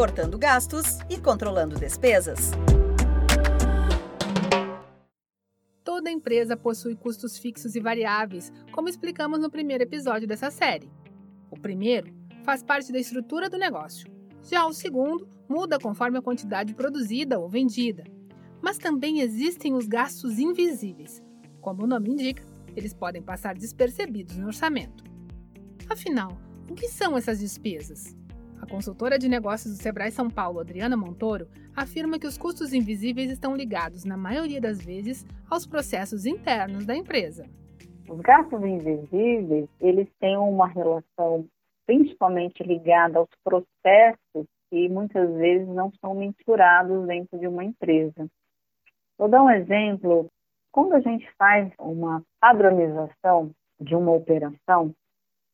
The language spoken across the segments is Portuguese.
cortando gastos e controlando despesas. Toda empresa possui custos fixos e variáveis, como explicamos no primeiro episódio dessa série. O primeiro faz parte da estrutura do negócio. Já o segundo muda conforme a quantidade produzida ou vendida. Mas também existem os gastos invisíveis. Como o nome indica, eles podem passar despercebidos no orçamento. Afinal, o que são essas despesas? A consultora de negócios do Sebrae São Paulo, Adriana Montoro, afirma que os custos invisíveis estão ligados, na maioria das vezes, aos processos internos da empresa. Os gastos invisíveis, eles têm uma relação principalmente ligada aos processos que muitas vezes não são mensurados dentro de uma empresa. Vou dar um exemplo. Quando a gente faz uma padronização de uma operação,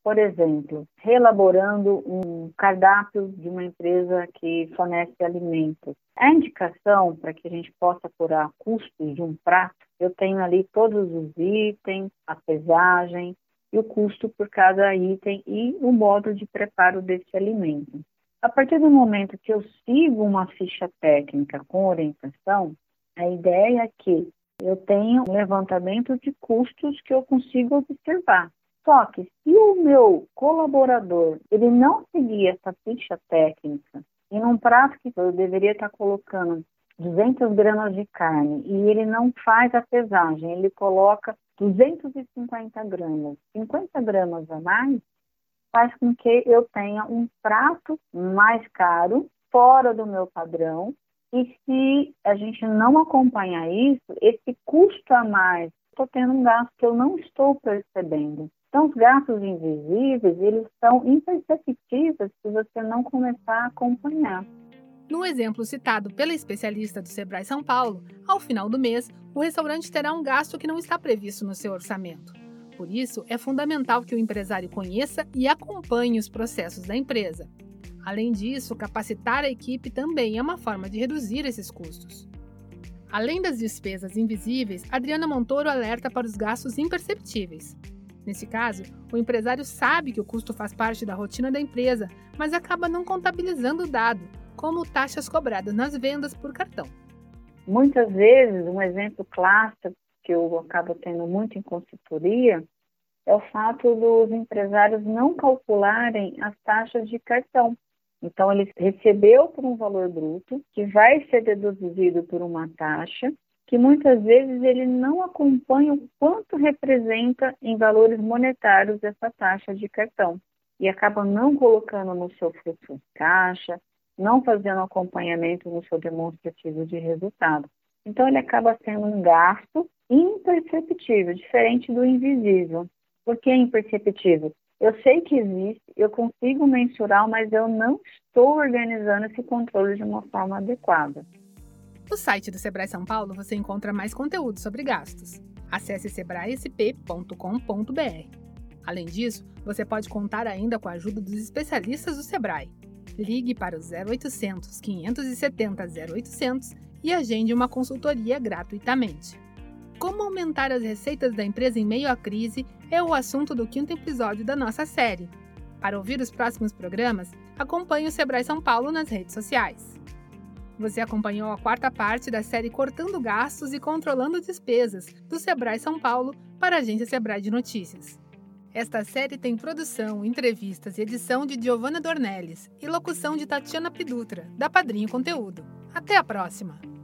por exemplo, reelaborando um cardápio de uma empresa que fornece alimentos. A indicação para que a gente possa apurar custos de um prato, eu tenho ali todos os itens, a pesagem e o custo por cada item e o modo de preparo desse alimento. A partir do momento que eu sigo uma ficha técnica com orientação, a ideia é que eu tenha um levantamento de custos que eu consigo observar. Só que se o meu colaborador ele não seguir essa ficha técnica e num prato que eu deveria estar colocando 200 gramas de carne e ele não faz a pesagem, ele coloca 250 gramas, 50 gramas a mais, faz com que eu tenha um prato mais caro, fora do meu padrão, e se a gente não acompanhar isso, esse custo a mais, estou tendo um gasto que eu não estou percebendo. Então, os gastos invisíveis, eles são imperceptíveis se você não começar a acompanhar. No exemplo citado pela especialista do Sebrae São Paulo, ao final do mês, o restaurante terá um gasto que não está previsto no seu orçamento. Por isso, é fundamental que o empresário conheça e acompanhe os processos da empresa. Além disso, capacitar a equipe também é uma forma de reduzir esses custos. Além das despesas invisíveis, Adriana Montoro alerta para os gastos imperceptíveis. Nesse caso, o empresário sabe que o custo faz parte da rotina da empresa, mas acaba não contabilizando o dado, como taxas cobradas nas vendas por cartão. Muitas vezes, um exemplo clássico que eu acabo tendo muito em consultoria é o fato dos empresários não calcularem as taxas de cartão. Então, ele recebeu por um valor bruto, que vai ser deduzido por uma taxa, que muitas vezes ele não acompanha o quanto representa em valores monetários essa taxa de cartão e acaba não colocando no seu fluxo de caixa, não fazendo acompanhamento no seu demonstrativo de resultado. Então ele acaba sendo um gasto imperceptível, diferente do invisível. Por que imperceptível? Eu sei que existe, eu consigo mensurar, mas eu não estou organizando esse controle de uma forma adequada. No site do Sebrae São Paulo você encontra mais conteúdo sobre gastos. Acesse sebraesp.com.br. Além disso, você pode contar ainda com a ajuda dos especialistas do Sebrae. Ligue para o 0800 570 0800 e agende uma consultoria gratuitamente. Como aumentar as receitas da empresa em meio à crise é o assunto do quinto episódio da nossa série. Para ouvir os próximos programas, acompanhe o Sebrae São Paulo nas redes sociais. Você acompanhou a quarta parte da série Cortando Gastos e Controlando Despesas, do Sebrae São Paulo, para a agência Sebrae de Notícias. Esta série tem produção, entrevistas e edição de Giovanna Dornelles e locução de Tatiana Pidutra, da Padrinho Conteúdo. Até a próxima!